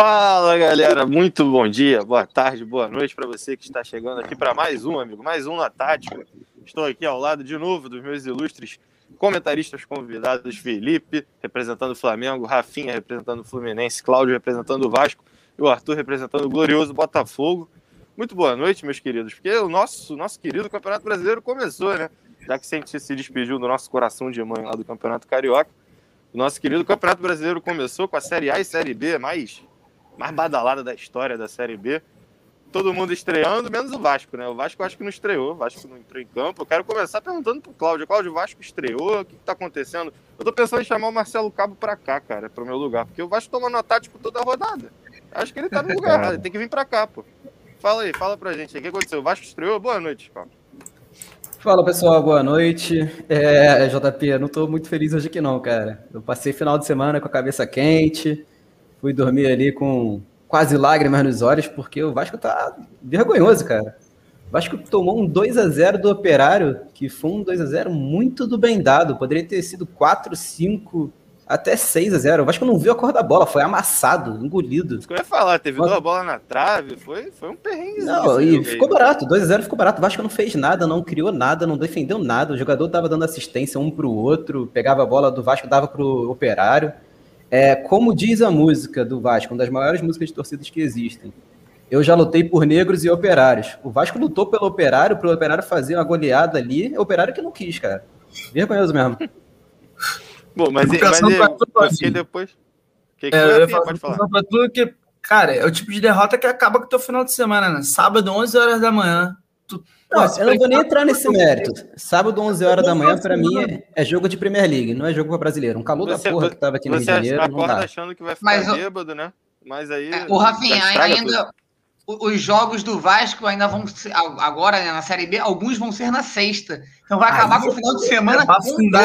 Fala galera, muito bom dia, boa tarde, boa noite para você que está chegando aqui para mais um, amigo, mais um na Tática. Estou aqui ao lado de novo dos meus ilustres comentaristas convidados: Felipe, representando o Flamengo, Rafinha, representando o Fluminense, Cláudio, representando o Vasco e o Arthur, representando o glorioso Botafogo. Muito boa noite, meus queridos, porque o nosso, nosso querido Campeonato Brasileiro começou, né? Já que a gente se despediu do nosso coração de mãe lá do Campeonato Carioca. O nosso querido Campeonato Brasileiro começou com a Série A e Série B mais, mais badalada da história da Série B. Todo mundo estreando, menos o Vasco, né? O Vasco acho que não estreou, o Vasco não entrou em campo. Eu quero começar perguntando pro Cláudio. Cláudio, o Vasco estreou, o que, que tá acontecendo? Eu tô pensando em chamar o Marcelo Cabo pra cá, cara, pro meu lugar, porque o Vasco toma nota tático toda a rodada. Acho que ele tá no lugar ele tem que vir pra cá, pô. Fala aí, fala pra gente o que aconteceu? O Vasco estreou? Boa noite, Cláudio. Fala pessoal, boa noite. É, JP, não estou muito feliz hoje aqui não, cara. Eu passei final de semana com a cabeça quente, fui dormir ali com quase lágrimas nos olhos, porque o Vasco tá vergonhoso, cara. O Vasco tomou um 2 a 0 do Operário, que foi um 2 a 0 muito do bem dado. Poderia ter sido 4, 5, até 6 a 0 O Vasco não viu a cor da bola, foi amassado, engolido. Isso que eu ia falar, teve Mas... duas bolas na trave, foi, foi um perrengue. Não, e ficou barato, 2 a 0 ficou barato. O Vasco não fez nada, não criou nada, não defendeu nada. O jogador tava dando assistência um pro outro, pegava a bola do Vasco, dava pro Operário. É, como diz a música do Vasco, uma das maiores músicas de torcidas que existem. Eu já lutei por negros e operários. O Vasco lutou pelo operário, pro operário fazer uma goleada ali. É operário que não quis, cara. Vergonhoso mesmo. Bom, mas, mas, mas, mas depois. Que que é, eu ia falar, pode falar. Pra tudo que, cara, é o tipo de derrota que acaba com o teu final de semana, né? Sábado, 11 horas da manhã. Tu, não, eu não vou nem entrar nesse mérito. Sábado, 11 horas da manhã, para mim, é, é, jogo de Premier League, não é jogo para brasileiro. Um calor você, da porra que tava aqui no Rio de Janeiro. Você acorda achando que vai ficar Mas, bêbado, né? Mas aí. É, o Rafinha, ainda. Os jogos do Vasco ainda vão ser. Agora, né, na Série B, alguns vão ser na sexta. Então vai acabar aí, com o final de semana. É pra afundar,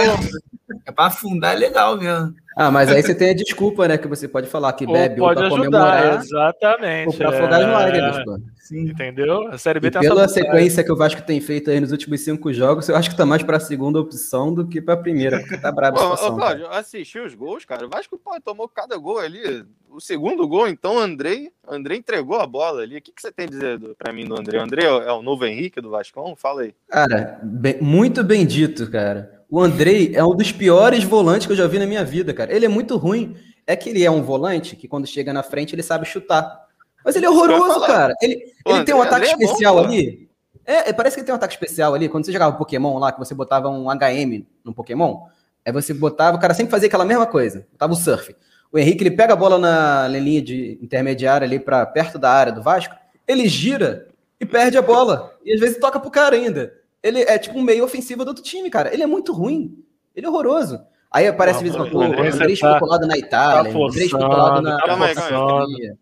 é pra afundar é legal mesmo. Ah, mas aí você tem a desculpa, né? Que você pode falar que bebe ou, pode ou pra ajudar, comemorar. Exatamente. Ou pra afogar é... as lágrimas, pô. Sim. Entendeu? A Série B e tem Pela sequência que o Vasco tem feito aí nos últimos cinco jogos, eu acho que tá mais pra segunda opção do que pra primeira, porque tá brabo a situação. Ô, Cláudio, assisti os gols, cara. O Vasco pô, tomou cada gol ali. O segundo gol, então, Andrei, Andrei entregou a bola ali. O que, que você tem a dizer pra mim do André? O André é o novo Henrique do Vascão? Fala aí. Cara, bem, muito bem dito, cara. O Andrei é um dos piores volantes que eu já vi na minha vida, cara. Ele é muito ruim. É que ele é um volante que quando chega na frente ele sabe chutar. Mas ele é horroroso, cara. Ele, ele tem um ataque é especial bom, ali. É, é, parece que ele tem um ataque especial ali. Quando você jogava Pokémon lá, que você botava um HM no Pokémon, aí você botava, o cara sempre fazia aquela mesma coisa. Botava o surf. O Henrique, ele pega a bola na linha de intermediária ali para perto da área do Vasco, ele gira e perde a bola. E às vezes toca pro cara ainda. Ele é tipo um meio ofensivo do outro time, cara. Ele é muito ruim. Ele é horroroso. Aí aparece às vezes coisa, o André especulado na Itália, tá o André especulado na. Calma aí, calma aí.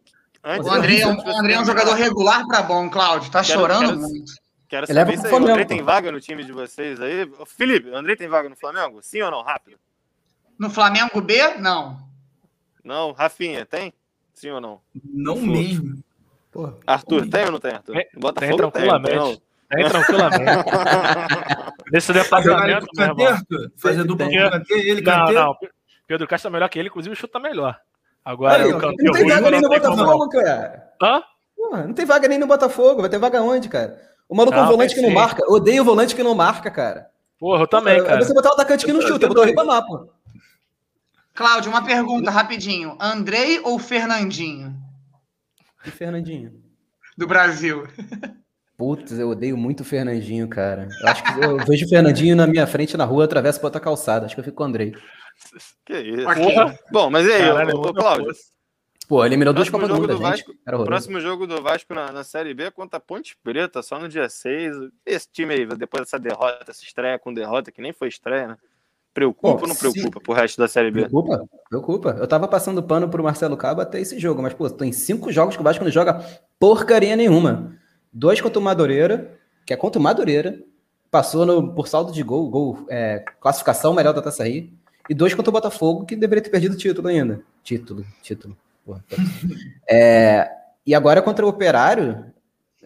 O André, é o André é um jogador regular para bom, Cláudio. Tá quero, chorando quero, muito. Quero saber se o André tem vaga no time de vocês aí. Felipe, o André tem vaga no Flamengo? Sim ou não? Rápido. No Flamengo B, não. Não, Rafinha, tem? Sim ou não? Não mesmo. Porra. Arthur, tem ou não tem, Arthur? Bota tem, tranquilamente. Tem, Bem tranquilamente. Nesse departamento. Fazer dupla com o Kanté, ele Não, não. Pedro Castro é melhor que ele, inclusive chuta melhor. Agora, Aí, o Kanté não tem vaga nem no Botafogo, cara. Hã? não tem vaga nem no Botafogo. Vai ter vaga onde, cara? O maluco é um volante que não marca. Odeio o volante que não marca, cara. Porra, eu também, cara. Você botar o atacante que não chuta, botou o Ribamar, pô. Cláudio, uma pergunta rapidinho. Andrei ou Fernandinho? E Fernandinho? Do Brasil. Putz, eu odeio muito o Fernandinho, cara. Eu acho que eu vejo o Fernandinho na minha frente na rua, atravesso pra outra calçada. Acho que eu fico com o Andrei. Que isso? Porra. Bom, mas e aí, Caralho, ô, Cláudio? Pô, ele mirou duas Copas do Mundo, Vasco, O próximo jogo do Vasco na, na Série B é contra a Ponte Preta, só no dia 6. Esse time aí, depois dessa derrota, essa estreia com derrota, que nem foi estreia, né? Preocupa pô, ou não preocupa se... pro resto da Série B? Preocupa, preocupa. Eu tava passando pano pro Marcelo Cabo até esse jogo, mas, pô, tem cinco jogos que o Vasco não joga porcaria nenhuma. Dois contra o Madureira, que é contra o Madureira, passou no, por saldo de gol, gol é, classificação melhor da Taça Rio, e dois contra o Botafogo, que deveria ter perdido o título ainda. Título, título. Porra, é, e agora contra o Operário,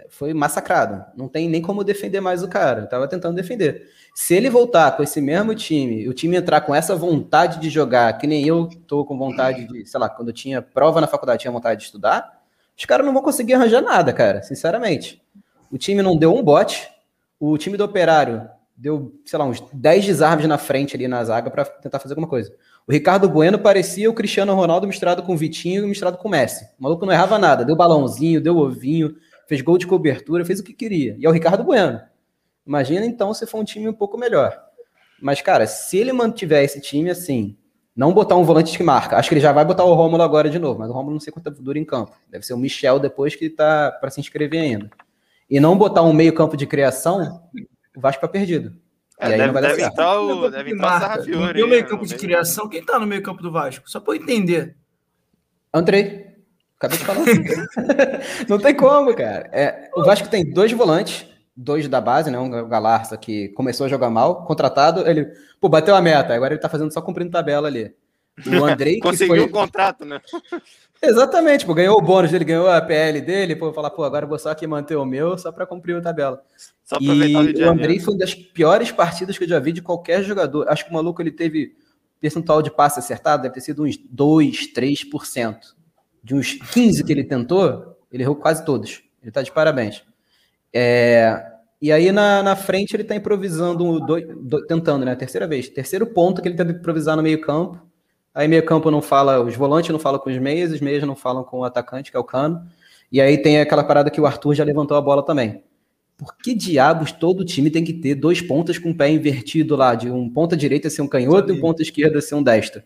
foi massacrado. Não tem nem como defender mais o cara. Eu tava tentando defender. Se ele voltar com esse mesmo time, o time entrar com essa vontade de jogar, que nem eu tô com vontade de, sei lá, quando eu tinha prova na faculdade, tinha vontade de estudar, os caras não vão conseguir arranjar nada, cara, sinceramente. O time não deu um bote, o time do Operário deu, sei lá, uns 10 desarmes na frente ali na zaga para tentar fazer alguma coisa. O Ricardo Bueno parecia o Cristiano Ronaldo misturado com o Vitinho e misturado com o Messi. O maluco não errava nada, deu balãozinho, deu ovinho, fez gol de cobertura, fez o que queria. E é o Ricardo Bueno. Imagina então se for um time um pouco melhor. Mas, cara, se ele mantiver esse time assim, não botar um volante que marca, acho que ele já vai botar o Rômulo agora de novo, mas o Rômulo não sei quanto dura em campo. Deve ser o Michel depois que tá para se inscrever ainda. E não botar um meio-campo de criação, o Vasco tá perdido. É, deve, deve entrar o, deve entrar o Sarrafiori. o meio-campo de criação, quem tá no meio-campo do Vasco? Só para entender. Andrei. Acabei de falar. não tem como, cara. É, o Vasco tem dois volantes, dois da base, né? Um Galarça que começou a jogar mal, contratado, ele, pô, bateu a meta, agora ele tá fazendo só cumprindo tabela ali. O Andrei conseguiu o foi... contrato, né? Exatamente, pô, ganhou o bônus dele, ganhou a PL dele, pô, falar, pô, agora vou só aqui manter o meu só para cumprir a tabela. Só e o, o Andrei foi uma das piores partidas que eu já vi de qualquer jogador. Acho que o maluco ele teve percentual de passe acertado, deve ter sido uns 2, 3%. De uns 15 que ele tentou, ele errou quase todos. Ele tá de parabéns. É, e aí na, na frente ele tá improvisando, do, do, tentando, né? Terceira vez. Terceiro ponto que ele tenta improvisar no meio campo Aí meio campo não fala, os volantes não falam com os meias, os meias não falam com o atacante, que é o Cano. E aí tem aquela parada que o Arthur já levantou a bola também. Por que diabos todo time tem que ter dois pontas com o pé invertido lá, de um ponta direita ser um canhoto e um ponta esquerda ser um destro?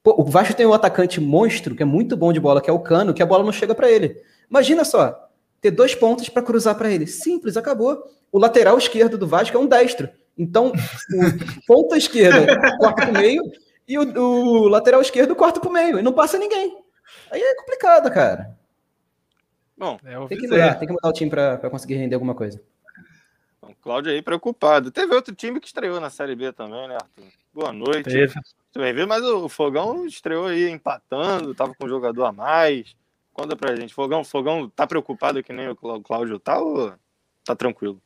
Pô, o Vasco tem um atacante monstro, que é muito bom de bola, que é o Cano, que a bola não chega para ele. Imagina só, ter dois pontos para cruzar para ele. Simples, acabou. O lateral esquerdo do Vasco é um destro. Então, ponta esquerda corta o meio e o, o lateral esquerdo corta pro meio e não passa ninguém. Aí é complicado, cara. Bom, é tem que mudar, tem que mudar o time para conseguir render alguma coisa. O Cláudio aí preocupado. Teve outro time que estreou na Série B também, né, Arthur? Boa noite. Teve. Você mas o Fogão estreou aí empatando, tava com um jogador a mais. Conta pra gente. Fogão, Fogão tá preocupado que nem o Cláudio tá ou tá tranquilo?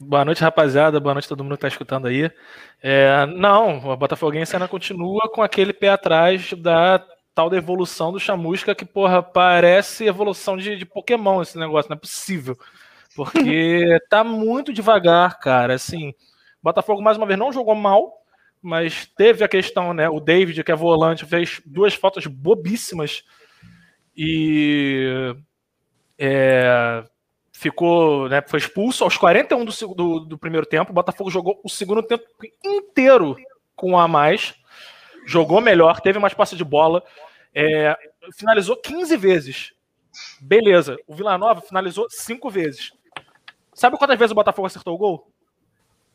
Boa noite, rapaziada. Boa noite todo mundo que tá escutando aí. É, não, o Botafoguense ainda continua com aquele pé atrás da tal da evolução do Chamusca, que, porra, parece evolução de, de Pokémon esse negócio, não é possível. Porque tá muito devagar, cara. Assim, Botafogo, mais uma vez, não jogou mal, mas teve a questão, né? O David, que é volante, fez duas faltas bobíssimas e. É, ficou, né, foi expulso aos 41 do, do, do primeiro tempo. O Botafogo jogou o segundo tempo inteiro com um a mais, jogou melhor, teve mais passe de bola, é, finalizou 15 vezes. Beleza, o Vila Nova finalizou 5 vezes. Sabe quantas vezes o Botafogo acertou o gol?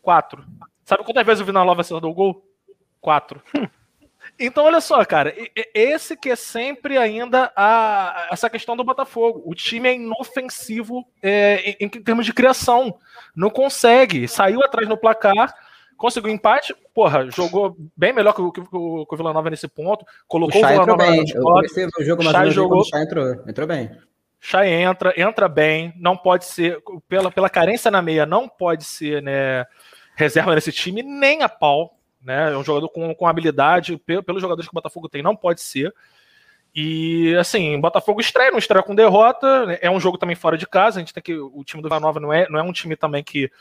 Quatro. Sabe quantas vezes o Vila Nova acertou o gol? Quatro. Então, olha só, cara, esse que é sempre ainda a, essa questão do Botafogo. O time é inofensivo é, em, em, termos de criação. Não consegue. Saiu atrás no placar, conseguiu empate. Porra, jogou bem melhor que o, que, que o Vila Nova nesse ponto. Colocou o, o Vila Nova bem. Eu comecei o jogo, mas Chay jogou... o Chay entrou, entrou bem. Chay entra, entra bem. Não pode ser, pela, pela carência na meia, não pode ser né, reserva nesse time, nem a pau né? É um jogador com, com habilidade, pelo, pelos jogadores que o Botafogo tem, não pode ser. E assim, Botafogo estreia, não estreia com derrota. Né? É um jogo também fora de casa. A gente tem que. O time do Vila Nova não é, não é um time também que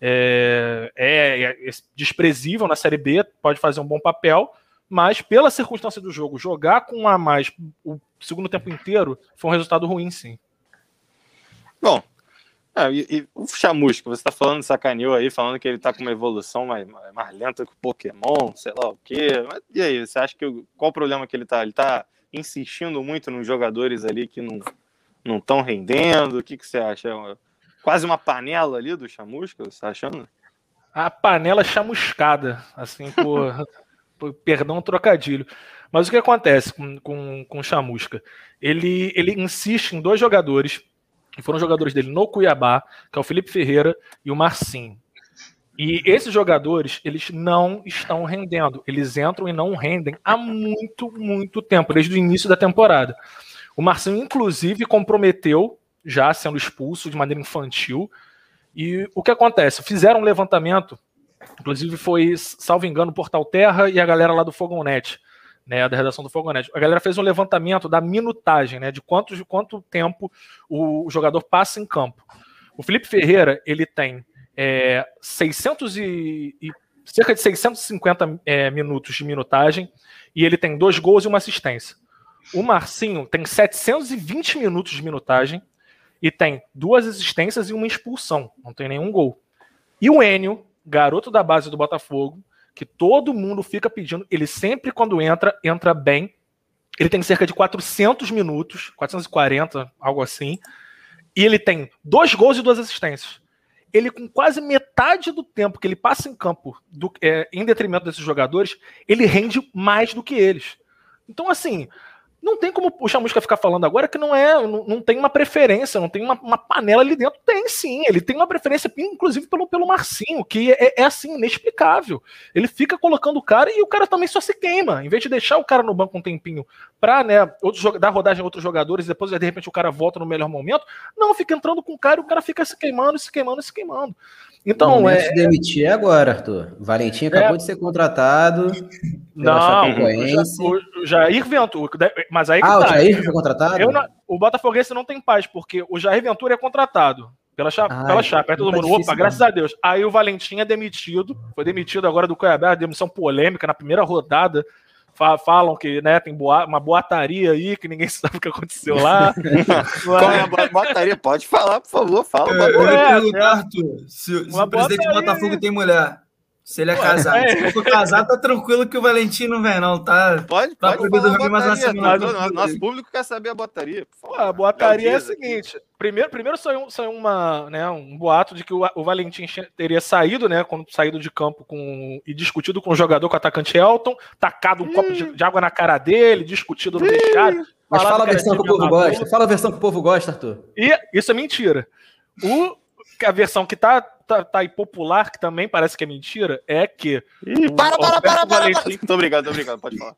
é, é, é, desprezível na Série B, pode fazer um bom papel, mas pela circunstância do jogo, jogar com um a mais o segundo tempo inteiro foi um resultado ruim, sim. Bom, ah, e, e, o Chamusca, você tá falando, sacaneou aí, falando que ele tá com uma evolução mais, mais lenta que o Pokémon, sei lá o quê. Mas, e aí, você acha que. Qual o problema que ele tá? Ele tá insistindo muito nos jogadores ali que não não estão rendendo? O que, que você acha? É uma, quase uma panela ali do Chamusca, você tá achando? A panela chamuscada, assim, por, por perdão trocadilho. Mas o que acontece com, com, com o Chamusca? Ele, ele insiste em dois jogadores foram jogadores dele no Cuiabá, que é o Felipe Ferreira e o Marcinho. E esses jogadores, eles não estão rendendo. Eles entram e não rendem há muito, muito tempo, desde o início da temporada. O Marcinho, inclusive, comprometeu já sendo expulso de maneira infantil. E o que acontece? Fizeram um levantamento, inclusive foi, salvo engano, o Portal Terra e a galera lá do Fogonet, né, da redação do Fogonet. A galera fez um levantamento da minutagem, né, de quanto, de quanto tempo o, o jogador passa em campo. O Felipe Ferreira, ele tem é, 600 e, e, cerca de 650 é, minutos de minutagem e ele tem dois gols e uma assistência. O Marcinho tem 720 minutos de minutagem e tem duas assistências e uma expulsão. Não tem nenhum gol. E o Enio, garoto da base do Botafogo, que todo mundo fica pedindo, ele sempre quando entra, entra bem. Ele tem cerca de 400 minutos, 440, algo assim. E ele tem dois gols e duas assistências. Ele, com quase metade do tempo que ele passa em campo, do, é, em detrimento desses jogadores, ele rende mais do que eles. Então, assim, não tem como o Chamusca ficar falando agora que não é, não, não tem uma preferência, não tem uma, uma, panela ali dentro. Tem sim, ele tem uma preferência, inclusive pelo, pelo Marcinho, que é, é, assim, inexplicável. Ele fica colocando o cara e o cara também só se queima. Em vez de deixar o cara no banco um tempinho pra né, outros, dar rodagem a outros jogadores e depois de repente o cara volta no melhor momento, não, fica entrando com o cara e o cara fica se queimando, se queimando, se queimando. Então, é. Se demitir agora, Arthur. Valentim acabou é... de ser contratado. Não, o, Jair Ventura. Mas aí ah, tá. o Jair foi contratado? Não, o Botafoguense não tem paz, porque o Jair Ventura é contratado. Pela, chapa, Ai, pela chapa, é todo mundo. Opa, graças a Deus. Aí o Valentim é demitido. Foi demitido agora do Cuiabá, demissão polêmica na primeira rodada falam que né, tem boa, uma boataria aí, que ninguém sabe o que aconteceu lá. Qual é a boataria? Pode falar, por favor, fala. É, eu ia perguntar, Arthur, se, se o presidente do Botafogo tem mulher. Se ele é casado. É. Se for casado, tá tranquilo que o Valentim não vem, não. Tá, pode, tá pode dormir mais uma semana. Nosso, nosso público quer saber a botaria. a botaria é a seguinte: primeiro, primeiro saiu, saiu uma, né, um boato de que o, o Valentim teria saído, né? Quando saído de campo com, e discutido com o jogador, com o atacante Elton, tacado um copo de, de, água na cara dele, discutido no vestiário. Mas fala a versão que o povo gosta. Fala a versão que o povo gosta, Arthur. E isso é mentira. O, a versão que tá tá, tá aí popular, que também parece que é mentira, é que. Ih, para, para, para, para, para, Tô obrigado, tô obrigado, pode falar.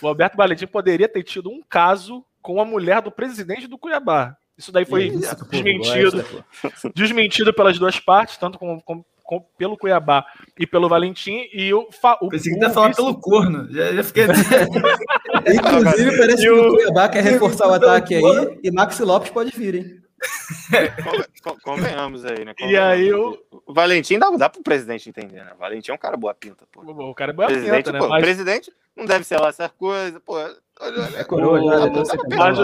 O Alberto Valentim poderia ter tido um caso com a mulher do presidente do Cuiabá. Isso daí foi Isso, desmentido, desmentido pelas duas partes, tanto com, com, com, pelo Cuiabá e pelo Valentim. E o, o Pensei que ia falar pelo corno. Já, já fiquei. Inclusive, parece que o Cuiabá quer reforçar o ataque aí e Maxi Lopes pode vir, hein? Convenhamos aí, né? Convenhamos. E aí o... o Valentim dá, dá pro presidente entender, né? O Valentim é um cara boa pinta, pô. O cara é boa presidente, pinta, né? Pô, Mas... presidente não deve ser lá essas coisas, pô. É coroa, já, Mas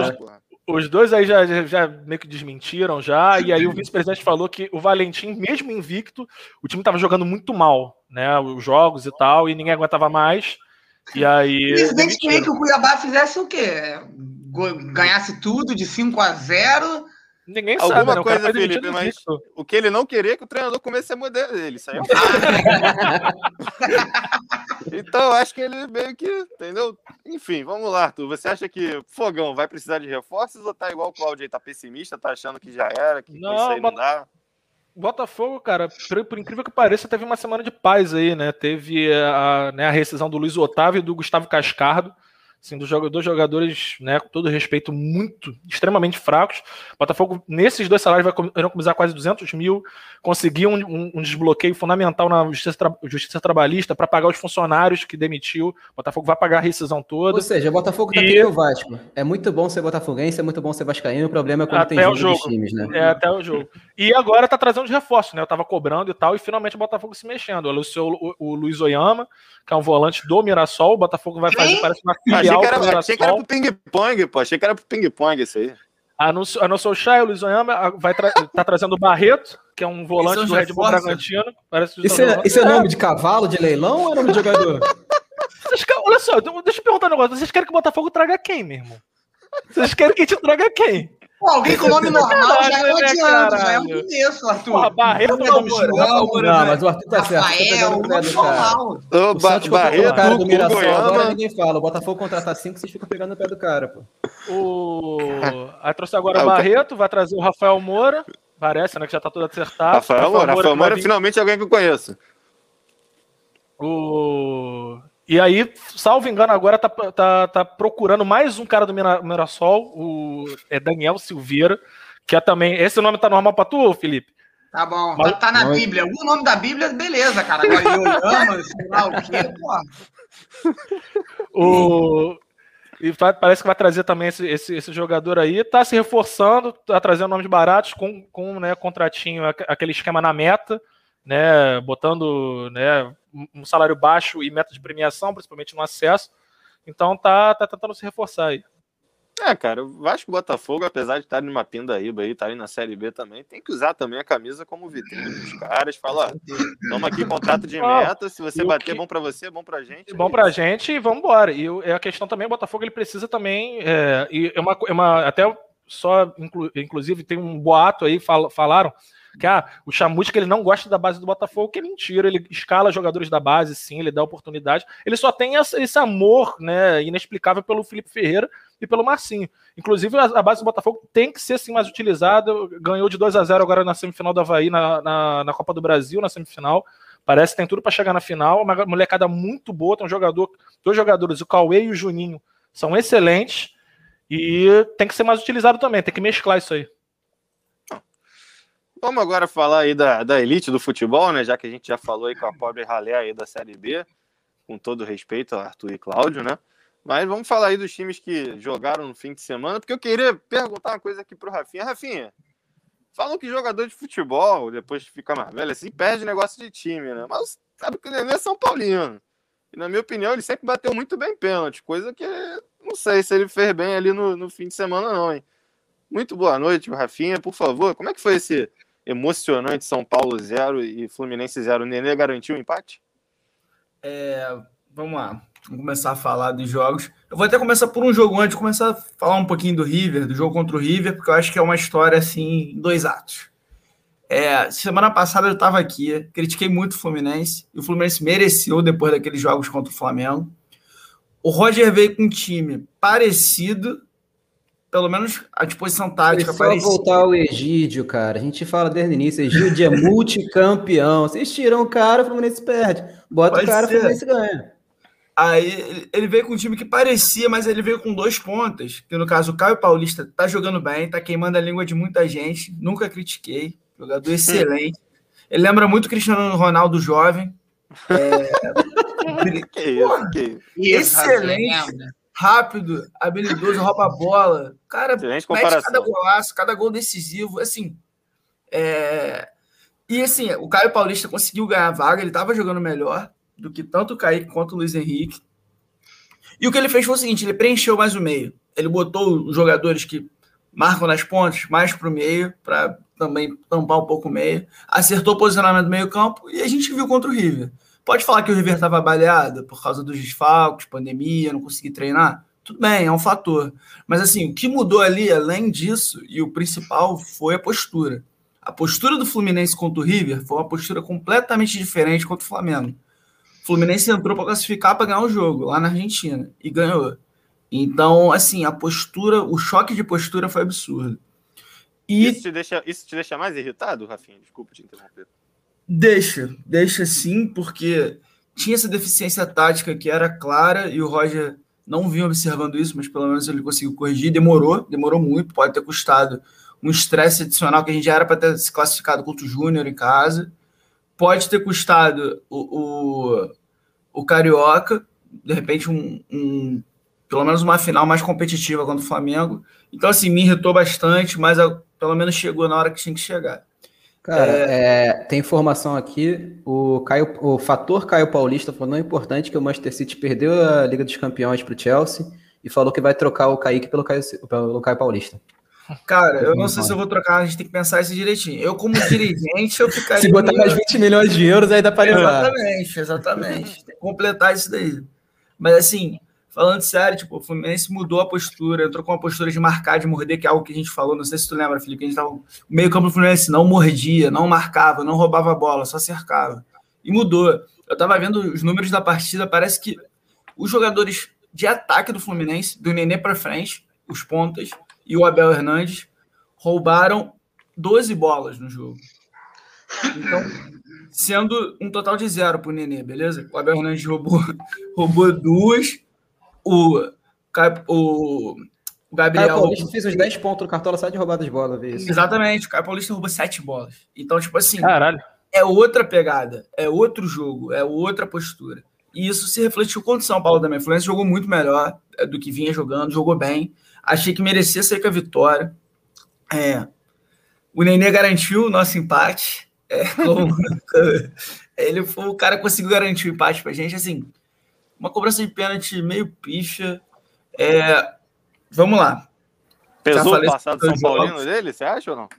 os, dois aí já, já, já, meio que desmentiram já, e aí o vice-presidente falou que o Valentim, mesmo invicto, o time tava jogando muito mal, né? Os jogos e tal, e ninguém aguentava mais. E aí. O presidente queria que o Cuiabá fizesse o quê? Ganhasse tudo de 5 a 0 Ninguém Alguma sabe, né? coisa, Felipe, mas o que ele não queria é que o treinador comece a mudar dele. Isso aí é um Então, acho que ele meio que, entendeu? Enfim, vamos lá, Arthur. Você acha que Fogão vai precisar de reforços ou tá igual o Claudio aí? Tá pessimista, tá achando que já era, que não, isso aí não dá? Botafogo, cara, por, por, incrível que pareça, teve uma semana de paz aí, né? Teve a, né, a rescisão do Luiz Otávio e do Gustavo Cascardo assim, dos dois jogadores, né, com todo respeito, muito, extremamente fracos. Botafogo, nesses dois salários, vai economizar quase 200 mil, conseguir um, um, um desbloqueio fundamental na Justiça, tra justiça Trabalhista para pagar os funcionários que demitiu. Botafogo vai pagar a rescisão toda. Ou seja, o Botafogo tá e... o Vasco. É muito bom ser botafoguense, é muito bom ser vascaíno, o problema é quando até tem jogo, jogo. times, né? É, até o jogo. E agora tá trazendo de reforço, né? Eu tava cobrando e tal, e finalmente o Botafogo se mexendo. O, o, o Luiz Oyama, que é um volante do Mirassol, o Botafogo vai fazer, parece uma filial achei que era, achei que era pro ping-pong, pô. Achei que era pro ping-pong isso aí. Anunciou, anunciou o Chay, o Luiz Oyama, vai tra tá trazendo o Barreto, que é um volante do Red Bull Bragantino. Isso é, isso é nome de cavalo de leilão ou é nome de jogador? olha só, deixa eu perguntar um negócio. Vocês querem que o Botafogo traga quem, meu irmão? Vocês querem que a gente traga quem? Pô, alguém com nome normal já é um adianto, já é um começo, Arthur. Porra, Barreto é nome Não, não, mas o Arthur tá certo. Rafael, nome normal. O Santos Barreto, o cara do Mirassol, agora ninguém fala. O Botafogo contratar cinco, vocês ficam pegando no pé do cara, pô. O... Aí trouxe agora o Barreto, vai trazer o Rafael Moura. Parece, né, que já tá tudo acertado. Rafael, Rafael Moura, Rafael Moura é finalmente alguém que eu conheço. O... E aí, salvo engano, agora tá, tá, tá procurando mais um cara do Mirassol, o é Daniel Silveira, que é também. Esse nome tá normal pra tu, Felipe? Tá bom, Mas, tá, tá, na Bíblia. Algum nome da Bíblia, beleza, cara. Agora eu sei lá o quê, pô. O, e parece que vai trazer também esse, esse, esse, jogador aí. Tá se reforçando, tá trazendo nomes baratos com, com né, contratinho, aquele esquema na meta, né? Botando né, um salário baixo e meta de premiação, principalmente no acesso. Então tá, tá tentando se reforçar aí. É, cara, o Vasco e Botafogo, apesar de estar numa pindaíba aí, estarem na Série B também, tem que usar também a camisa como vitrine dos caras. Fala, ó, toma aqui contrato de meta, se você bater, que... bom para você, bom pra gente. Bom é pra gente e vamos embora. E a questão também, o Botafogo, ele precisa também, é, e é uma, é uma até só, inclu, inclusive, tem um boato aí, fal, falaram, que ah, o Chamusca ele não gosta da base do Botafogo, que é mentira, ele escala jogadores da base, sim, ele dá oportunidade. Ele só tem esse amor né, inexplicável pelo Felipe Ferreira e pelo Marcinho. Inclusive, a, base do Botafogo tem que ser sim mais utilizada. Ganhou de 2 a 0 agora na semifinal do Havaí, na, na, na Copa do Brasil, na semifinal. Parece que tem tudo para chegar na final. Uma molecada muito boa. Tem um jogador, dois jogadores, o Cauê e o Juninho, são excelentes. E tem que ser mais utilizado também, tem que mesclar isso aí. Vamos agora falar aí da, da elite do futebol, né? Já que a gente já falou aí com a pobre ralé aí da Série B, com todo respeito ao Arthur e Cláudio, né? Mas vamos falar aí dos times que jogaram no fim de semana, porque eu queria perguntar uma coisa aqui pro Rafinha. Rafinha, falam que jogador de futebol, depois de ficar mais velho assim, perde negócio de time, né? Mas sabe que o Nenê é São Paulino. E na minha opinião, ele sempre bateu muito bem pênalti, coisa que não sei se ele fez bem ali no, no fim de semana, não, hein? Muito boa noite, Rafinha, por favor. Como é que foi esse emocionante São Paulo 0 e Fluminense 0. O Nenê garantiu o empate? É, vamos lá. Vamos começar a falar dos jogos. Eu vou até começar por um jogo antes começar a falar um pouquinho do River, do jogo contra o River, porque eu acho que é uma história assim, em dois atos. É, semana passada eu estava aqui, critiquei muito o Fluminense, e o Fluminense mereceu depois daqueles jogos contra o Flamengo. O Roger veio com um time parecido, pelo menos a disposição tática. Só voltar ao Egídio, cara. A gente fala desde o início, Egídio é multicampeão. Vocês tiram o cara, o Fluminense perde. Bota Pode o cara, ser. o Fluminense ganha. Aí ele veio com um time que parecia, mas ele veio com dois pontas. Que no caso, o Caio Paulista tá jogando bem, tá queimando a língua de muita gente. Nunca critiquei. Jogador excelente. Ele lembra muito o Cristiano Ronaldo jovem. É... que isso, que isso. Excelente rápido, habilidoso, rouba a bola. Cara, mete cada golaço, cada gol decisivo. Assim, é... E assim, o Caio Paulista conseguiu ganhar a vaga, ele estava jogando melhor do que tanto o Kaique quanto o Luiz Henrique. E o que ele fez foi o seguinte: ele preencheu mais o meio. Ele botou os jogadores que marcam nas pontas mais para o meio, para também tampar um pouco o meio. Acertou o posicionamento do meio-campo e a gente viu contra o River. Pode falar que o River estava baleado por causa dos desfalques, pandemia, não consegui treinar? Tudo bem, é um fator. Mas assim, o que mudou ali, além disso, e o principal, foi a postura. A postura do Fluminense contra o River foi uma postura completamente diferente contra o Flamengo. O Fluminense entrou para classificar para ganhar o jogo lá na Argentina e ganhou. Então, assim, a postura, o choque de postura foi absurdo. E... Isso, te deixa, isso te deixa mais irritado, Rafinha? Desculpa te interromper. Deixa, deixa sim, porque tinha essa deficiência tática que era clara e o Roger não vinha observando isso, mas pelo menos ele conseguiu corrigir. Demorou, demorou muito, pode ter custado um estresse adicional que a gente já era para ter se classificado contra o Júnior em casa. Pode ter custado o, o, o Carioca, de repente, um, um, pelo menos uma final mais competitiva contra o Flamengo. Então, assim, me irritou bastante, mas pelo menos chegou na hora que tinha que chegar. Cara, é... É, tem informação aqui. O, Caio, o fator Caio Paulista falou: não é importante que o Manchester City perdeu a Liga dos Campeões para o Chelsea e falou que vai trocar o Kaique pelo Caio, pelo Caio Paulista. Cara, eu não sei se eu vou trocar, a gente tem que pensar isso direitinho. Eu, como dirigente, eu ficaria. se botar mais 20 milhões de euros, aí dá para levar. Exatamente, exatamente. Tem que completar isso daí. Mas assim, falando sério, tipo, o Fluminense mudou a postura, entrou com uma postura de marcar, de morder, que é algo que a gente falou, não sei se tu lembra, Felipe, a gente tava, o meio campo do Fluminense não mordia, não marcava, não roubava a bola, só cercava. E mudou. Eu tava vendo os números da partida, parece que os jogadores de ataque do Fluminense, do Nenê para frente, os pontas, e o Abel Hernandes, roubaram 12 bolas no jogo. Então, sendo um total de zero pro Nenê, beleza? O Abel Hernandes roubou, roubou duas, o, o O Gabriel. Caio Paulista fez uns 10 pontos no Cartola só de roubar de bola, isso. Exatamente, o Caio Paulista roubou 7 bolas. Então, tipo assim. Caralho. É outra pegada, é outro jogo, é outra postura. E isso se refletiu contra o São Paulo também. O Fluminense jogou muito melhor é, do que vinha jogando, jogou bem. Achei que merecia sair com a vitória. É, o Nenê garantiu o nosso empate. É, como, ele foi o cara que conseguiu garantir o empate pra gente. Assim, uma cobrança de pênalti meio picha. É, vamos lá. Pesou o passado São Paulino dele, você acha ou não?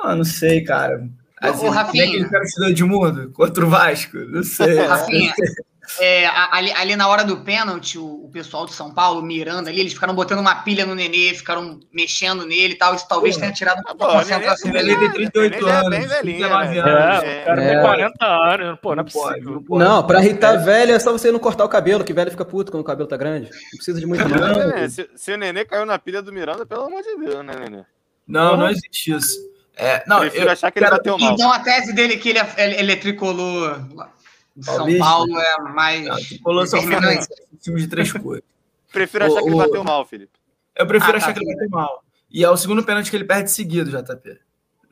Ah, não sei, cara. Assim, o Rafinha. Como é que ele cara de mundo contra o Vasco? Não sei. Rafinha, é, ali, ali, na hora do pênalti, o, o, pessoal de São Paulo, Miranda ali, eles ficaram botando uma pilha no Nenê, ficaram mexendo nele e tal. Isso talvez tenha tirado uma ah, concentração. O Nenê tem 38 anos, é bem velhinho, 19 né? anos. É, o cara é. tem 40 anos. Pô, não é possível. Não, pode, não, pra irritar é. velho é só você não cortar o cabelo, que velho fica puto quando o cabelo tá grande. Não precisa de muito não. Se, se, o Nenê caiu na pilha do Miranda, pelo amor de Deus, né, Nenê? Não, não existe isso. É, não, Prefiro eu achar que ele bateu mal. Então a tese dele é que ele é, ele, ele é tricolor são Paulo é mais. Não, São Fluminense, time de três cores. Prefiro achar o, que ele bateu mal, Felipe. Eu prefiro ah, achar tá. que ele bateu mal. E é o segundo pênalti que ele perde seguido, JP.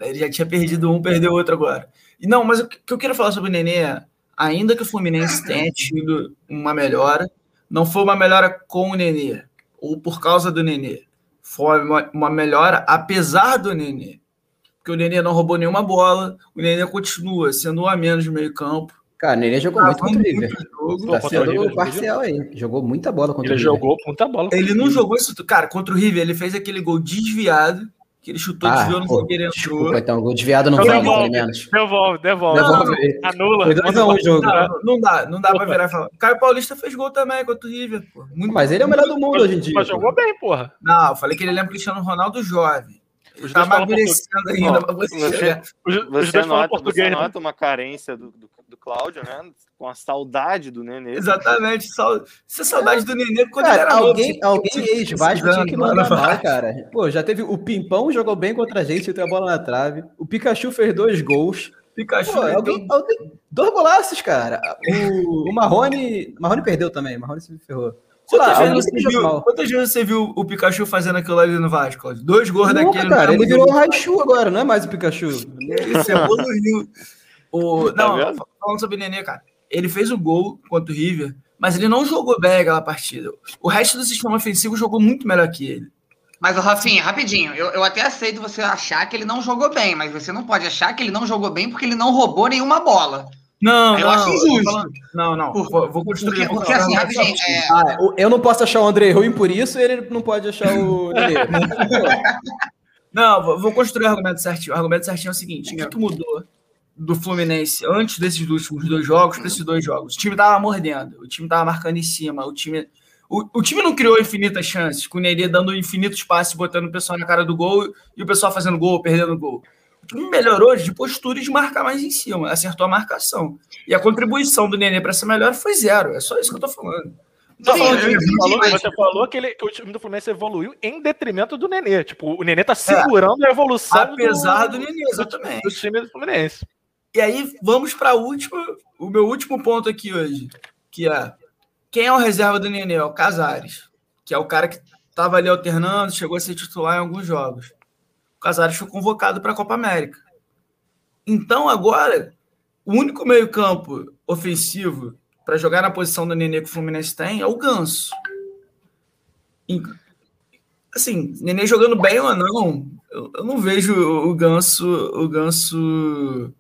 Ele já tinha perdido um, perdeu outro agora. E não, mas o que eu quero falar sobre o Nenê é, ainda que o Fluminense tenha tido uma melhora, não foi uma melhora com o Nenê, ou por causa do Nenê. Foi uma, uma melhora apesar do Nenê. Porque o Nenê não roubou nenhuma bola, o Nenê continua sendo um a menos no meio campo, Cara, o Nenê jogou ah, muito contra o River. Jogo. Tá sendo parcial aí. Jogou muita bola contra ele o River. Ele jogou muita bola. Ele não jogou isso. Cara, contra o River, ele fez aquele gol desviado. Que ele chutou, ah, desviou, não foi que ele entrou. Desculpa, então, gol desviado não vai, pelo menos. Devolve, devolve. devolve. Anula. Foi 2x1 o jogo. Não, não, dá, não dá pra virar e falar. O Caio Paulista fez gol também contra o River, pô. Muito mas ele é o melhor do mundo hoje em dia. Mas jogou bem, porra. Não, eu falei que ele lembra o Cristiano Ronaldo jovem. Os tá amadurecendo ainda pra você. Você, você, nota, você nota uma carência do, do, do Cláudio, né? Com a saudade do Nenê. Exatamente. Isso é saudade do Nenê quando cara, era alguém, novo. Alguém ex-Vasco tinha que mandar mal, cara. Pô, já teve... O Pimpão jogou bem contra a gente, tem a bola na trave. O Pikachu fez dois gols. Pikachu. Pô, alguém, alguém, dois golaços, cara. O, o Marrone... Marrone perdeu também. Marrone se ferrou. Quantas, lá, vezes você viu, quantas vezes você viu o Pikachu fazendo aquilo ali no Vasco? Dois gols Nunca, daquele. Cara, ele virou o Raichu agora, não é mais o Pikachu. Isso evoluiu. O, tá não, falando sobre o Nenê, cara. Ele fez o gol contra o River, mas ele não jogou bem aquela partida. O resto do sistema ofensivo jogou muito melhor que ele. Mas, o Rafinha, rapidinho, eu, eu até aceito você achar que ele não jogou bem, mas você não pode achar que ele não jogou bem porque ele não roubou nenhuma bola. Não, eu não, acho injusto. Não, não. Por, vou construir. Porque, porque assim, gente, é... ah, eu não posso achar o André ruim por isso, ele não pode achar o. não, vou construir o argumento certinho. O argumento certinho é o seguinte: o que, mudou do Fluminense antes desses últimos dois jogos para esses dois jogos? O time tava mordendo, o time tava marcando em cima, o time. O, o time não criou infinitas chances, com o Nenê dando infinitos passes, botando o pessoal na cara do gol e o pessoal fazendo gol, perdendo gol melhorou de postura e de marcar mais em cima, acertou a marcação. E a contribuição do Nenê para ser melhor foi zero. É só isso que eu tô falando. Sim, falando você, falou, você falou que, ele, que, o time do Fluminense evoluiu em detrimento do Nenê. Tipo, o Nenê tá segurando é, a evolução. Apesar do, do Nenê, exatamente. Do time do Fluminense. E aí, vamos para o meu último ponto aqui hoje, que é quem é o reserva do Nenê? É o Casares, que é o cara que estava ali alternando, chegou a ser titular em alguns jogos. Casares foi convocado para a Copa América. Então, agora, o único meio-campo ofensivo para jogar na posição do Nenê que o Fluminense tem é o Ganso. Assim, Nenê jogando bem ou não, eu, não vejo o Ganso, o Ganso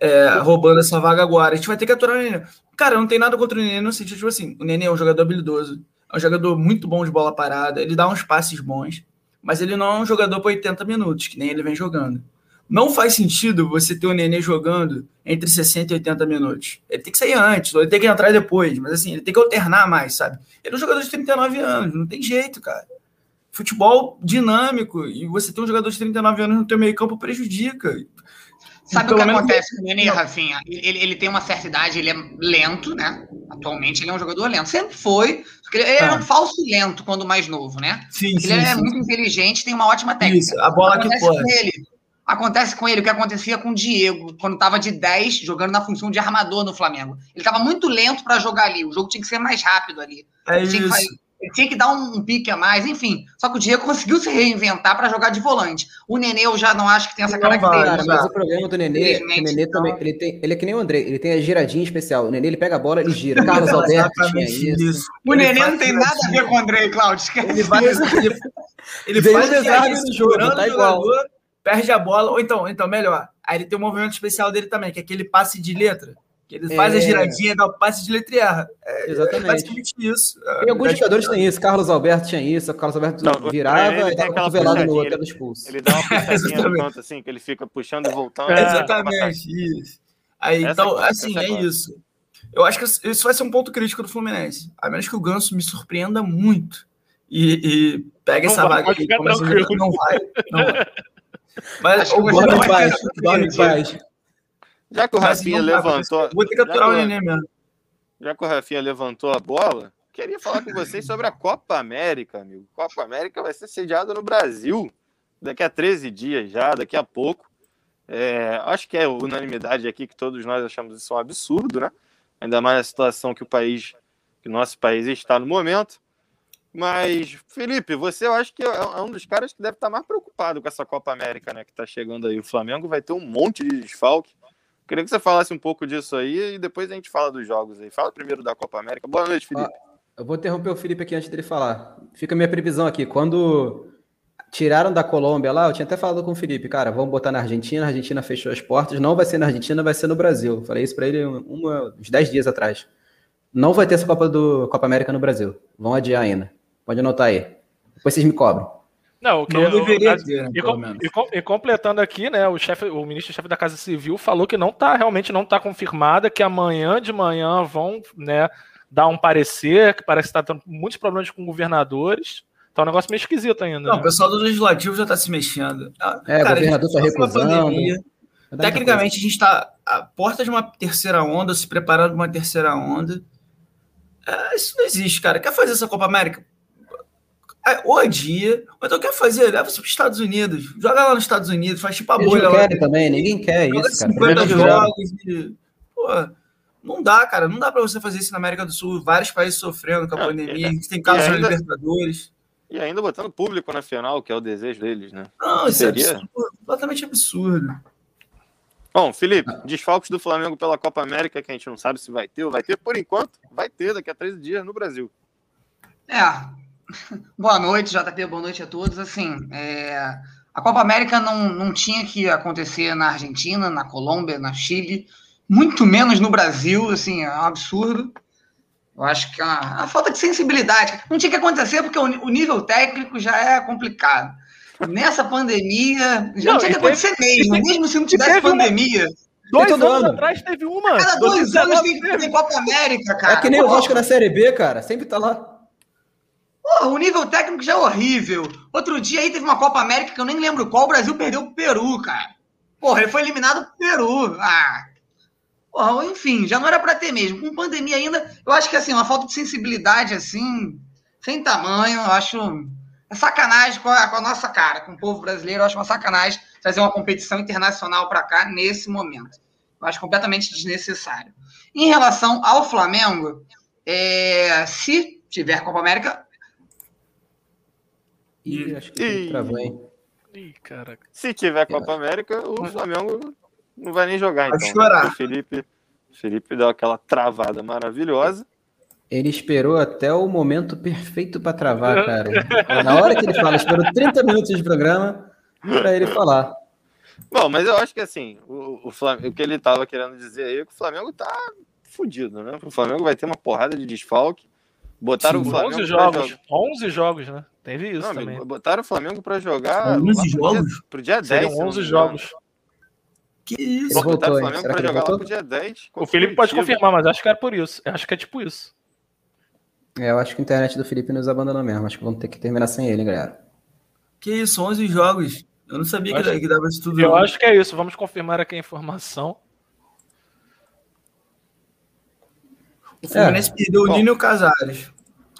é, roubando essa vaga agora. A gente vai ter que aturar o Nenê. Cara, não tem nada contra o Nenê no sentido, tipo assim, o Nenê é um jogador habilidoso, é um jogador muito bom de bola parada, ele dá uns passes bons mas ele não é um jogador para 80 minutos, que nem ele vem jogando. Não faz sentido você ter o Nenê jogando entre 60 e 80 minutos. Ele tem que sair antes, ou ele tem que entrar depois, mas assim, ele tem que alternar mais, sabe? Ele é um jogador de 39 anos, não tem jeito, cara. Futebol dinâmico, e você ter um jogador de 39 anos no teu meio campo prejudica. Sabe o que acontece com o Nenê, Rafinha? Ele, ele tem uma certa idade, ele é lento, né? Atualmente ele é um jogador lento. Sempre foi. Ele era ah. um falso lento quando mais novo, né? Sim, ele sim, é sim. muito inteligente, tem uma ótima técnica. Isso, a bola acontece que pode. Com ele, acontece com ele o que acontecia com o Diego, quando estava de 10, jogando na função de armador no Flamengo. Ele estava muito lento para jogar ali. O jogo tinha que ser mais rápido ali. É isso. Ele tinha que dar um, um, pique a mais, enfim. Só que o Diego conseguiu se reinventar para jogar de volante. O Nenê eu já não acho que tem essa característica. mas o problema do Nenê, o Nenê também, ele, tem, ele é que nem o André, ele tem a giradinha especial. O Nenê, ele pega a bola, ele gira. Carlos Alberto tinha isso. isso. O ele Nenê não tem nada a ver com o André, Claudio. Ele vai, ele, ele faz desarme no jogo, tá igual. Perde a bola, ou então, então, melhor. Aí ele tem um movimento especial dele também, que é aquele passe de letra. Que ele faz a é. giradinha, dá o passe de letra e erra. É, Exatamente. É basicamente isso. Tem alguns jogadores têm isso. Carlos Alberto tinha isso. Carlos Alberto não, virava e dava cotovelada no outro, era expulso. Ele dá uma puxadinha no canto, assim, que ele fica puxando e voltando. É, exatamente, isso. Aí, então, assim, é isso. Eu acho que isso vai ser um ponto crítico do Fluminense. A menos que o Ganso me surpreenda muito e, e pegue essa vaga aqui. Não vai, não vai. Mas o dorme paz, dorme paz. Já que o Rafinha levantou. Vou ter que aturar o Nenê mesmo. Já que o Rafinha levantou a bola, queria falar com vocês sobre a Copa América, amigo. Copa América vai ser sediada no Brasil daqui a 13 dias já, daqui a pouco. É, acho que é unanimidade aqui que todos nós achamos isso um absurdo, né? Ainda mais na situação que o país, que o nosso país está no momento. Mas, Felipe, você eu acho que é, é um dos caras que deve estar mais preocupado com essa Copa América, né? Que está chegando aí. O Flamengo vai ter um monte de desfalque. Queria que você falasse um pouco disso aí e depois a gente fala dos jogos aí. Fala primeiro da Copa América. Boa noite, Felipe. Ah, eu vou interromper o Felipe aqui antes dele falar. Fica a minha previsão aqui. Quando tiraram da Colômbia lá, eu tinha até falado com o Felipe, cara, vamos botar na Argentina. A Argentina fechou as portas. Não vai ser na Argentina, vai ser no Brasil. falei isso para ele uma, uns 10 dias atrás. Não vai ter essa Copa, do, Copa América no Brasil. Vão adiar ainda. Pode anotar aí. Depois vocês me cobram. Não, o que não eu, deveria ter, e, e, e, completando aqui, né, o chefe, o ministro-chefe da Casa Civil falou que não tá, realmente não está confirmada, que amanhã de manhã vão, né, dar um parecer, que parece que está tendo muitos problemas com governadores. Tá um negócio meio esquisito ainda. Não, né? o pessoal do legislativo já está se mexendo. Ah, é, Cara, o governador está recusando. Tecnicamente, a gente está à porta de uma terceira onda, se preparando para uma terceira onda. É, isso não existe, cara. Quer fazer essa Copa América? Ou adia, ou então quer fazer, leva isso para os Estados Unidos, joga lá nos Estados Unidos, faz tipo a bolha lá. também, ninguém quer joga isso, 50 cara. jogos e, pô, não dá, cara, não dá para você fazer isso na América do Sul, vários países sofrendo com a pandemia, a gente tem casos na Libertadores. E ainda botando público na final, que é o desejo deles, né? Não, isso é Seria... é absurdo, completamente absurdo. Bom, Felipe, desfalques do Flamengo pela Copa América, que a gente não sabe se vai ter ou vai ter, por enquanto, vai ter daqui a 13 dias no Brasil. É, Boa noite, JP, boa noite a todos. Assim, é, a Copa América não, não tinha que acontecer na Argentina, na Colômbia, na Chile, muito menos no Brasil, assim, é um absurdo. Eu acho que é uma, uma falta de sensibilidade. Não tinha que acontecer porque o, o nível técnico já é complicado. Nessa pandemia, já não, não tinha que acontecer mesmo, mesmo se não tivesse pandemia. Uma, dois anos ano. atrás teve uma. Cada dois anos tem, tem Copa América, cara. É que nem Pô. o Vasco na Série B, cara. Sempre tá lá. Porra, o nível técnico já é horrível. Outro dia aí teve uma Copa América que eu nem lembro qual, o Brasil perdeu pro Peru, cara. Porra, ele foi eliminado pro Peru. Ah. Porra, enfim, já não era para ter mesmo. Com pandemia ainda, eu acho que assim, uma falta de sensibilidade assim, sem tamanho, eu acho é sacanagem com a, com a nossa cara, com o povo brasileiro, eu acho uma sacanagem trazer uma competição internacional para cá nesse momento. Eu acho completamente desnecessário. Em relação ao Flamengo, é, se tiver Copa América, Ih, acho que travou, hein? Ih, caraca. Se tiver Copa América, o Flamengo não vai nem jogar, vai então. Chorar. O Felipe, Felipe deu aquela travada maravilhosa. Ele esperou até o momento perfeito para travar, cara. Na hora que ele fala, esperou 30 minutos de programa para ele falar. Bom, mas eu acho que assim, o, o, Flamengo, o que ele estava querendo dizer aí é que o Flamengo tá fudido, né? O Flamengo vai ter uma porrada de desfalque. Botaram Sim, o Flamengo 11 jogos, 11 jogos, né? Teve isso não, também. Amigo, botaram o Flamengo para jogar 11 jogos? Pro dia, pro dia 10. 11 jogos. Que isso? Voltou, botaram o Flamengo para jogar lá pro dia 10. O Felipe pode confirmar, mas acho que era por isso. Acho que é tipo isso. É, eu acho que a internet do Felipe nos abandonou mesmo. Acho que vamos ter que terminar sem ele, galera. Que isso, 11 jogos. Eu não sabia que, que, dava isso tudo. Eu acho que é isso. Vamos confirmar aqui a informação. O Fluminense é. perdeu o Nino e o Casares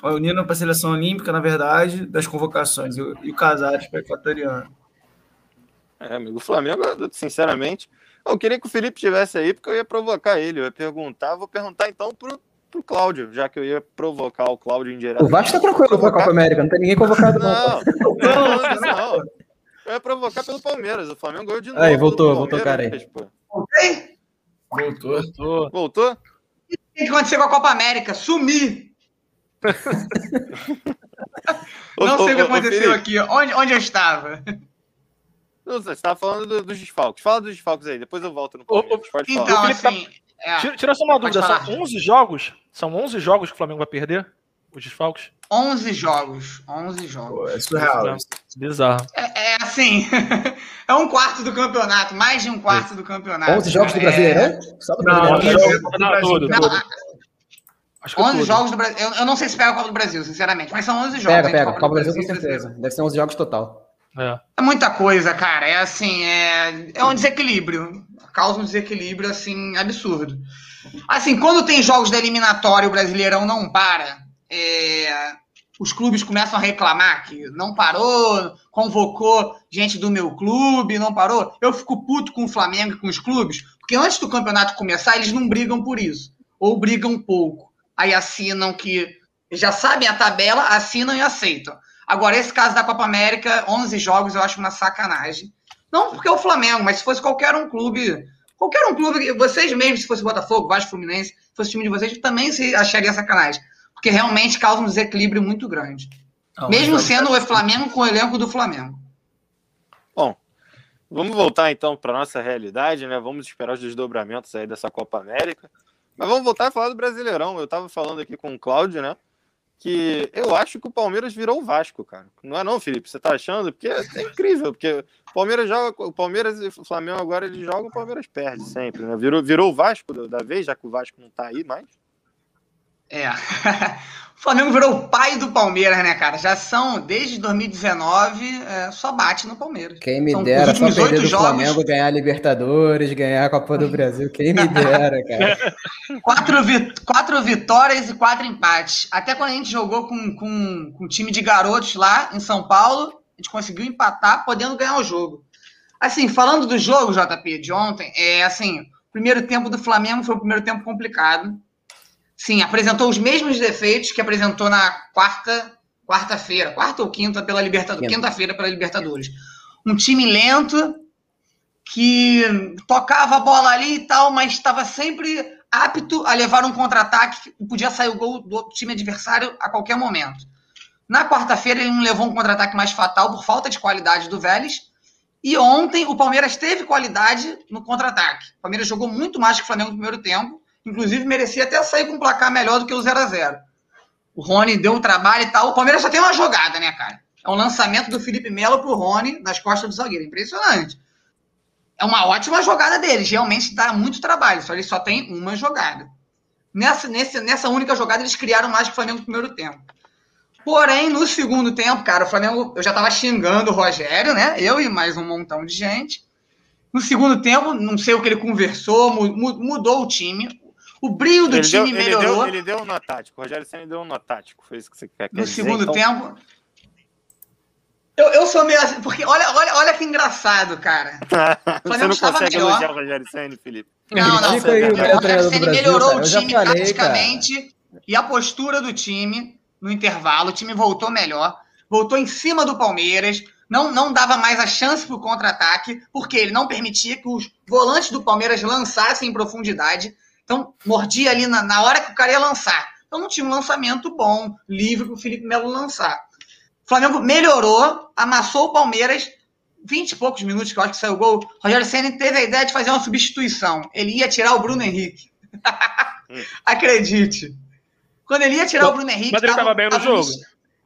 o Nino para a seleção olímpica, na verdade, das convocações, e o Casares para equatoriano. É, amigo, o Flamengo, sinceramente, eu queria que o Felipe estivesse aí, porque eu ia provocar ele, eu ia perguntar, vou perguntar então pro, pro Cláudio, já que eu ia provocar o Cláudio em direto. O Vasco tá tranquilo provocar... pra Copa América, não tem ninguém convocado não. Não, não, não. Eu ia provocar pelo Palmeiras. O Flamengo ganhou de novo. Aí, voltou, voltou, cara aí. Voltei? Voltou. Voltou? Voltou? O que aconteceu com a Copa América? Sumi! não sei o que aconteceu aqui. Onde, onde eu estava? Você estava falando do, dos desfalques. Fala dos desfalques aí, depois eu volto no Palmeiras. Pode então, falar. assim, é, tira, tira só uma dúvida, são 11 jogos? São 11 jogos que o Flamengo vai perder? Os desfalques? 11 jogos. 11 jogos. Pô, é surreal. Bizarro. É, é assim, é um quarto do campeonato, mais de um quarto do campeonato. 11 jogos do Brasileirão? É... Só do Brasileirão? Não, não. Acho que 11 tudo. jogos do Brasil. Eu, eu, não sei se pega a Copa do Brasil, sinceramente, mas são 11 jogos. Pega, pega. Copa do Brasil, Brasil com certeza. Deve ser 11 jogos total. É. é. muita coisa, cara. É assim, é, é um desequilíbrio. Causa um desequilíbrio, assim, absurdo. Assim, quando tem jogos da eliminatória o Brasileirão não para, é, os clubes começam a reclamar que não parou, convocou gente do meu clube, não parou. Eu fico puto com o Flamengo e com os clubes, porque antes do campeonato começar, eles não brigam por isso. Ou brigam pouco. Aí assinam que já sabem a tabela, assinam e aceitam. Agora, esse caso da Copa América, 11 jogos, eu acho uma sacanagem. Não porque é o Flamengo, mas se fosse qualquer um clube, qualquer um clube, vocês mesmos, se fosse Botafogo, Vasco, Fluminense, se fosse time de vocês, também se acharia sacanagem. Porque realmente causa um desequilíbrio muito grande. Não, Mesmo sendo o Flamengo com o elenco do Flamengo. Bom, vamos voltar então para nossa realidade, né? Vamos esperar os desdobramentos aí dessa Copa América. Mas vamos voltar a falar do Brasileirão. Eu estava falando aqui com o Cláudio, né? que eu acho que o Palmeiras virou o Vasco, cara. Não é não, Felipe? Você tá achando? Porque é incrível, porque o Palmeiras joga, o Palmeiras e o Flamengo agora eles jogam, o Palmeiras perde sempre, né? Virou, virou o Vasco da vez, já que o Vasco não tá aí mais. É. o Flamengo virou o pai do Palmeiras, né, cara? Já são, desde 2019, é, só bate no Palmeiras. Quem me são dera só perder do jogos... Flamengo ganhar a Libertadores, ganhar a Copa do Brasil. Quem me dera, cara. quatro, quatro vitórias e quatro empates. Até quando a gente jogou com, com, com um time de garotos lá em São Paulo, a gente conseguiu empatar, podendo ganhar o jogo. Assim, falando do jogo, JP, de ontem, é assim, o primeiro tempo do Flamengo foi o primeiro tempo complicado Sim, apresentou os mesmos defeitos que apresentou na quarta, quarta-feira, quarta ou quinta pela Libertadores, quinta-feira pela Libertadores. Um time lento que tocava a bola ali e tal, mas estava sempre apto a levar um contra-ataque podia sair o gol do time adversário a qualquer momento. Na quarta-feira ele não levou um contra-ataque mais fatal por falta de qualidade do Vélez. E ontem o Palmeiras teve qualidade no contra-ataque. O Palmeiras jogou muito mais que o Flamengo no primeiro tempo Inclusive, merecia até sair com um placar melhor do que o 0 a 0 O Rony deu um trabalho e tal. O Palmeiras só tem uma jogada, né, cara? É um lançamento do Felipe Melo pro Rony nas costas do zagueiro. Impressionante. É uma ótima jogada deles. Realmente dá muito trabalho. Só eles só tem uma jogada. Nessa, nessa, nessa única jogada, eles criaram mais que o Flamengo no primeiro tempo. Porém, no segundo tempo, cara, o Flamengo, eu já tava xingando o Rogério, né? Eu e mais um montão de gente. No segundo tempo, não sei o que ele conversou, mudou o time. O brilho do ele time deu, melhorou. Ele deu, ele deu um nó tático. O Rogério Senna deu um nó tático. Foi isso que você quer, No dizer, segundo então... tempo. Eu, eu sou meio assim, porque olha, olha, olha que engraçado, cara. você não consegue melhor. elogiar o Rogério Senna, Felipe? Não, não. O Rogério Senna melhorou o time falei, taticamente cara. e a postura do time no intervalo. O time voltou melhor, voltou em cima do Palmeiras. Não, não dava mais a chance para o contra-ataque, porque ele não permitia que os volantes do Palmeiras lançassem em profundidade. Então, mordia ali na, na hora que o cara ia lançar. Então, não tinha um lançamento bom, livre para o Felipe Melo lançar. O Flamengo melhorou, amassou o Palmeiras. 20 e poucos minutos que eu acho que saiu o gol. O Rogério Senna teve a ideia de fazer uma substituição. Ele ia tirar o Bruno Henrique. Acredite. Quando ele ia tirar o Bruno Henrique. Mas ele estava bem no jogo.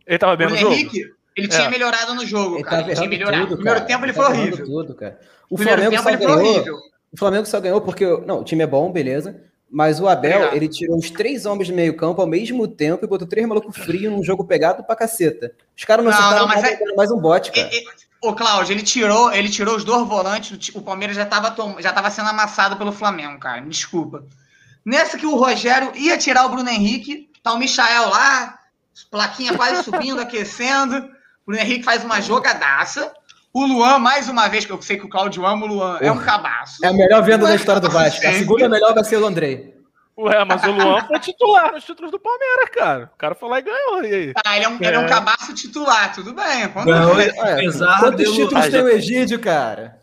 Ele estava bem no jogo. Henrique, ele tinha é. melhorado no jogo, ele cara. Ele tinha melhorado. Tudo, no primeiro tempo ele, ele foi horrível. Tudo, cara. O Flamengo tempo, só ganhou. O Flamengo só ganhou porque. Não, o time é bom, beleza. Mas o Abel, Obrigado. ele tirou uns três homens do meio-campo ao mesmo tempo e botou três malucos frios num jogo pegado pra caceta. Os caras não, não acertaram mais, é... mais um bote, cara. E, e, ô, Cláudio, ele tirou, ele tirou os dois volantes, o Palmeiras já tava, tom... já tava sendo amassado pelo Flamengo, cara. Me desculpa. Nessa que o Rogério ia tirar o Bruno Henrique, tá o Michael lá, plaquinha quase subindo, aquecendo. O Bruno Henrique faz uma jogadaça. O Luan, mais uma vez, que eu sei que o Claudio ama o Luan, é um cabaço. É a melhor venda da história do Vasco. A segunda melhor vai ser o Andrei. Ué, mas o Luan foi titular nos títulos do Palmeiras, cara. O cara foi lá e ganhou. E aí? Ah, ele é um, é. Ele é um cabaço titular, tudo bem. Quando não, é, apesar Quantos títulos tem o Egídio, cara?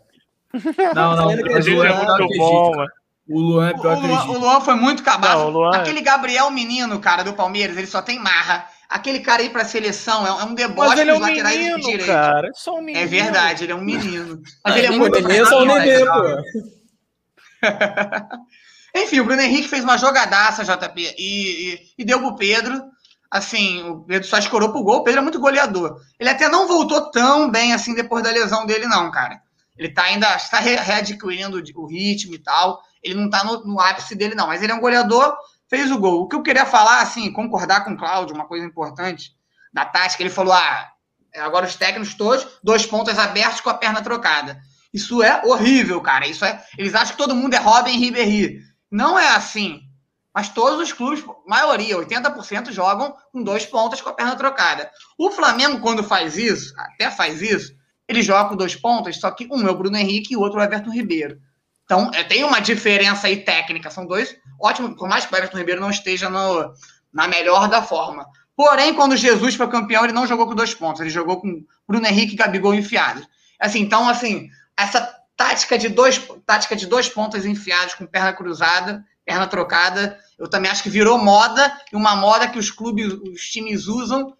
Não, não, o Egídio é muito bom, mano. O Luan é pior o Luan, o Luan foi muito cabaço. Não, é- Aquele Gabriel Menino, cara, do Palmeiras, ele só tem marra. Aquele cara aí pra seleção é, um deboche Mas ele é um laterais menino, direito. Cara, é, só um menino. é verdade, ele é um menino. Mas ele é muito. É só um nenê, pô. Enfim, o Bruno Henrique fez uma jogadaça, JP, e, e, e deu pro Pedro. Assim, o Pedro só escorou pro gol. O Pedro é muito goleador. Ele até não voltou tão bem assim depois da lesão dele, não, cara. Ele tá ainda está readquirindo o ritmo e tal. Ele não tá no, no, ápice dele, não. Mas ele é um goleador, fez o gol. O que eu queria falar, assim, concordar com o Cláudio, uma coisa importante da tática, ele falou: ah, agora os técnicos todos, dois pontos abertos com a perna trocada. Isso é horrível, cara. Isso é. Eles acham que todo mundo é Robin Ribéry. Não é assim. Mas todos os clubes, maioria, 80%, jogam com dois pontas com a perna trocada. O Flamengo, quando faz isso, até faz isso, ele joga com dois pontas, só que um é o Bruno Henrique e o outro é o Everton Ribeiro. Então, é, tem uma diferença aí técnica. São dois ótimos, por mais que o Everton Ribeiro não esteja no, na melhor da forma. Porém, quando Jesus foi campeão, ele não jogou com dois pontos, ele jogou com Bruno Henrique e Gabigol enfiados. Assim, então, assim, essa tática de dois, tática de dois pontas enfiados com perna cruzada, perna trocada, eu também acho que virou moda, e uma moda que os clubes, os times usam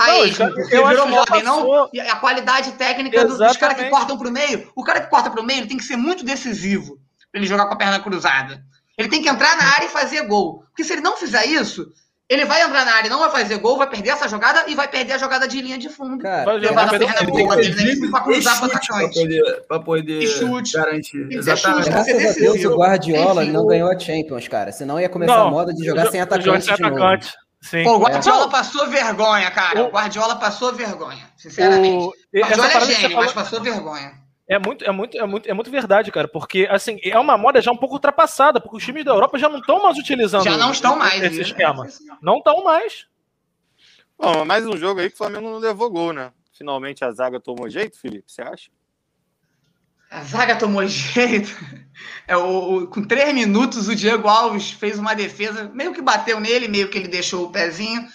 Aí, não, eu virou moda, e não a qualidade técnica do, dos caras que cortam para o meio. O cara que corta para o meio tem que ser muito decisivo para ele jogar com a perna cruzada. Ele tem que entrar na área e fazer gol. Porque se ele não fizer isso, ele vai entrar na área, não vai fazer gol, vai perder essa jogada e vai perder a jogada de linha de fundo. Cara, levar na perna boa dele, né? Pra cruzar para atacante. Pra poder, chute. garantir. Exatamente. Graças a Deus o Guardiola Enfim, não ganhou a Champions, cara. Senão ia começar não, a moda de jogar sem atacante de atacante. Sim. Pô, o Guardiola é. passou vergonha, cara. O Guardiola passou vergonha, sinceramente. O Guardiola é gênio, falou... mas passou vergonha. É muito, é, muito, é, muito, é muito verdade, cara, porque assim, é uma moda já um pouco ultrapassada, porque os times da Europa já não estão mais utilizando já não estão mais, esse esquema. Não estão mais. Bom, mais um jogo aí que o Flamengo não levou gol, né? Finalmente a zaga tomou jeito, Felipe, você acha? A zaga tomou jeito. É, o, o, com três minutos, o Diego Alves fez uma defesa, meio que bateu nele, meio que ele deixou o pezinho,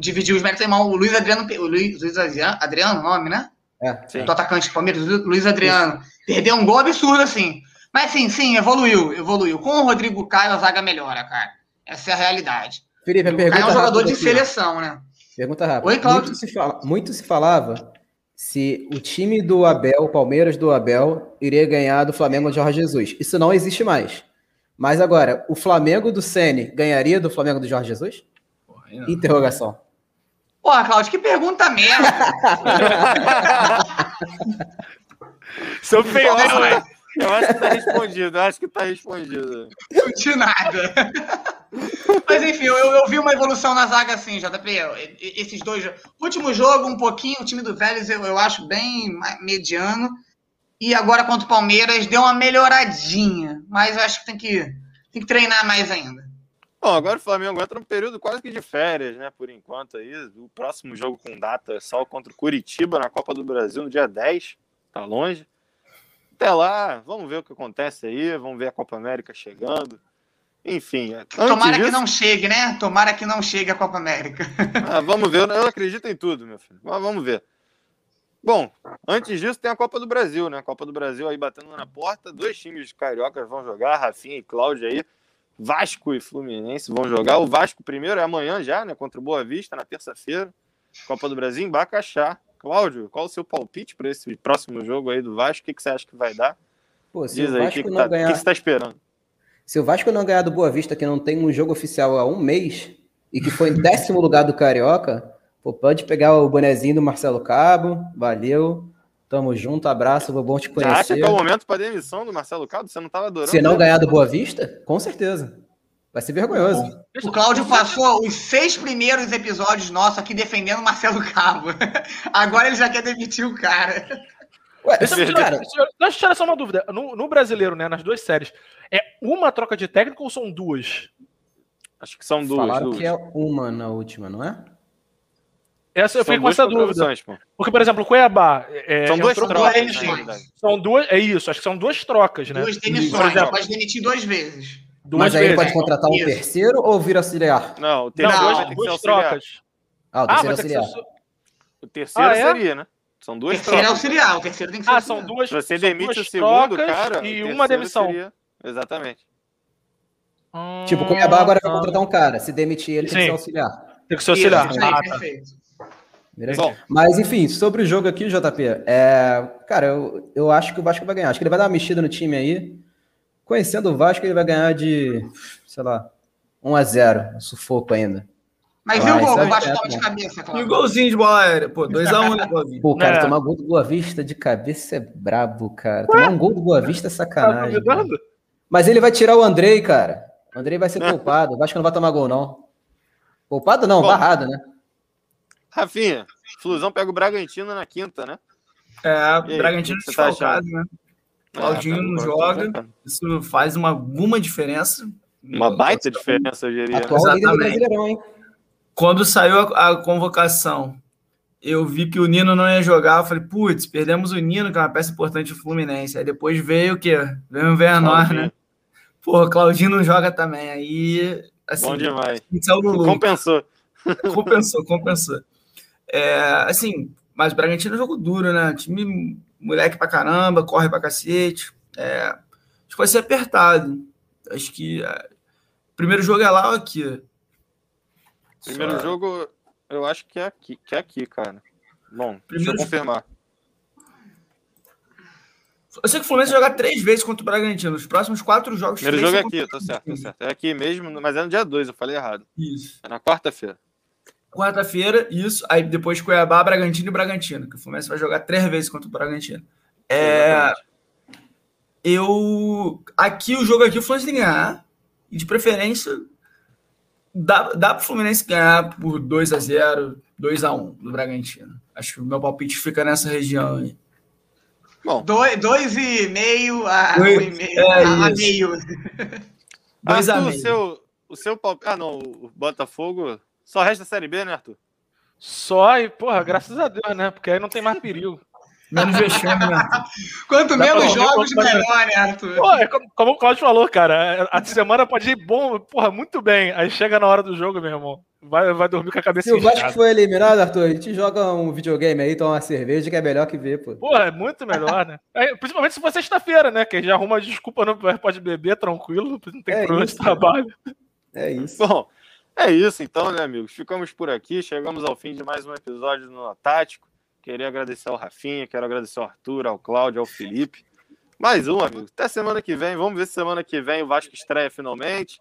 dividiu os méritos. O Luiz Adriano, o Luiz, Luiz Adriano, nome, né? É, sim. Do atacante do Palmeiras, Luiz Adriano. Isso. Perdeu um gol absurdo, assim. Mas sim, sim, evoluiu, evoluiu. Com o Rodrigo Caio, a zaga melhora, cara. Essa é a realidade. Felipe, o Caio é um jogador de seleção, né? Pergunta rápida. Oi, Cláudio. Muito se, fala, muito se falava se o time do Abel, o Palmeiras do Abel, iria ganhar do Flamengo de Jorge Jesus. Isso não existe mais. Mas agora, o Flamengo do Sene ganharia do Flamengo do Jorge Jesus? Porra, Interrogação. Porra, Cláudio, que pergunta merda! Sou feio, né, Eu acho que tá respondido, eu acho que tá respondido. De nada. Mas enfim, eu, eu, vi uma evolução na zaga assim, JP. Esses dois. Último jogo, um pouquinho, o time do Vélez eu, eu acho bem mediano. E agora contra o Palmeiras deu uma melhoradinha. Mas eu acho que tem que, tem que treinar mais ainda. Bom, agora o Flamengo entra num período quase que de férias, né? Por enquanto aí. O próximo jogo com data é só contra o Curitiba na Copa do Brasil no dia 10. Tá longe. Até lá, vamos ver o que acontece aí. Vamos ver a Copa América chegando. Enfim. Tomara disso... que não chegue, né? Tomara que não chegue a Copa América. ah, vamos ver. Eu acredito em tudo, meu filho. Mas vamos ver. Bom, antes disso tem a Copa do Brasil, né? A Copa do Brasil aí batendo na porta. Dois times cariocas vão jogar, Rafinha e Cláudio aí. Vasco e Fluminense vão jogar. O Vasco primeiro é amanhã já, né? Contra o Boa Vista, na terça-feira. Copa do Brasil em Bacaxá. Cláudio, qual o seu palpite para esse próximo jogo aí do Vasco? O que, que você acha que vai dar? Pô, Diz aí, o que, que, tá, ganhar... que, que você está esperando? Se o Vasco não ganhar do Boa Vista, que não tem um jogo oficial há um mês, e que foi em décimo lugar do Carioca, pô, pode pegar o bonezinho do Marcelo Cabo, valeu. Tamo junto, abraço, vou bom te conhecer. Você acha que é o momento para demissão do Marcelo Cabo? Você não estava adorando? Se não ganhar do Boa Vista, com certeza. Vai ser vergonhoso. O, o Cláudio passou os seis primeiros episódios nossos aqui defendendo o Marcelo Cabo. Agora ele já quer demitir o cara. Ué, deixa, cara, deixa, deixa eu tirar só uma dúvida. No, no, brasileiro, né, nas duas séries, é uma troca de técnico ou são duas? Acho que são duas. Falaram duas. que é uma na última, não é? Essa, eu fiquei com essa dúvida. Porque, por exemplo, o Cuiabá. É, são duas trocas. São duas. É isso, acho que são duas trocas, né? Duas demissões. Por exemplo, pode demitir duas vezes. Duas Mas aí vezes. ele pode contratar um Isso. terceiro ou vir auxiliar? Não, o terceiro não, vai duas trocas. Ah, o terceiro ah, auxiliar. Ser... O terceiro ah, é? seria, né? São duas terceiro trocas. é auxiliar, o terceiro tem que ser Ah, auxiliar. são duas Você demite o segundo, cara. E uma demissão. Seria... Exatamente. Hum, tipo, o Cuiabá agora vai contratar um cara. Se demitir, ele Sim. tem que ser auxiliar. Tem que ser auxiliar. Isso, ah, tá. perfeito. Bom, Mas, enfim, sobre o jogo aqui, JP, é... cara, eu, eu acho que o Vasco vai ganhar. Acho que ele vai dar uma mexida no time aí. Conhecendo o Vasco, ele vai ganhar de, sei lá, 1 a 0 um sufoco ainda. Mas viu o gol? O Vasco tava de cabeça, claro. E o golzinho de bola aérea, pô, 2x1 né, Pô, cara, é. tomar gol do Boa Vista de cabeça é brabo, cara. Tomar um gol do Boa Vista é sacanagem. Tá Mas ele vai tirar o Andrei, cara. O Andrei vai ser culpado. O Vasco não vai tomar gol, não. Culpado não, Bom, barrado, né? Rafinha, Flusão pega o Bragantino na quinta, né? É, o Bragantino desfalcado, tá né? Claudinho é, tá não joga. Isso faz uma, alguma diferença. Uma baita diferença, eu diria. Atual hein? Quando saiu a, a, convocação, eu vi que o Nino não ia jogar. Eu falei, putz, perdemos o Nino, que é uma peça importante do Fluminense. Aí depois veio o quê? Veio o Vernor, né? Pô, Claudinho não joga também. Aí, assim, Bom demais. Compensou. Compensou, compensou. É, assim, mas o Bragantino é um jogo duro, né? Time moleque pra caramba, corre pra cacete. É, acho que vai ser apertado. Acho que. É, primeiro jogo é lá ou aqui? Primeiro Só... jogo, eu acho que é aqui, que é aqui, cara. Bom, Primeiro deixa eu confirmar. Eu sei que o Fluminense vai jogar três vezes contra o Bragantino. Os próximos quatro jogos. Primeiro jogo é aqui, tá certo, tá certo. É aqui mesmo, mas é no dia 2, eu falei errado. Isso. É na quarta-feira. Quarta-feira, isso. Aí depois Cuiabá, Bragantino e Bragantino. Que o Fluminense vai jogar três vezes contra o Bragantino. É. Eu. Aqui, o jogo aqui, o Fluminense tem que ganhar. E de preferência, Dá, dá para o Fluminense ganhar por 2 a 0 2 a 1 do Bragantino. Acho que o meu palpite fica nessa região aí. Bom. 2,5 a 1,5. É a meio. 2 a meio. O seu, o seu palpite. Ah, não. O Botafogo. Só resta a Série B, né, Arthur? Só e, porra, graças a Deus, né? Porque aí não tem mais perigo. Menos vexame, né? Quanto Dá menos jogos, melhor, né, Arthur? Pô, é como, como, o Claudio falou, cara, a semana pode ir bom, porra, muito bem. Aí chega na hora do jogo, meu irmão. Vai, vai dormir com a cabeça Se o Vasco foi eliminado, Arthur, a gente joga um videogame aí, toma uma cerveja, que é melhor que ver, pô. Pô, é muito melhor, né? É, principalmente se for sexta-feira, né? Que já arruma desculpa, não pode beber tranquilo, não tem é problema de trabalho. É isso. Bom, é isso então, né, amigos? Ficamos por aqui, chegamos ao fim de mais um episódio no Tático. Queria agradecer ao Rafinha, quero agradecer ao Arthur, ao Cláudio, ao Felipe. Mais um, amigo. Até semana que vem. Vamos ver se semana que vem o Vasco estreia finalmente.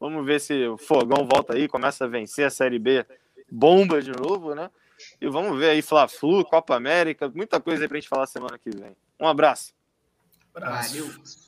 Vamos ver se o Fogão volta aí, começa a vencer a Série B, bomba de novo, né? E vamos ver aí Fla-Flu, Copa América, muita coisa aí pra gente falar semana que vem. Um abraço. Valeu.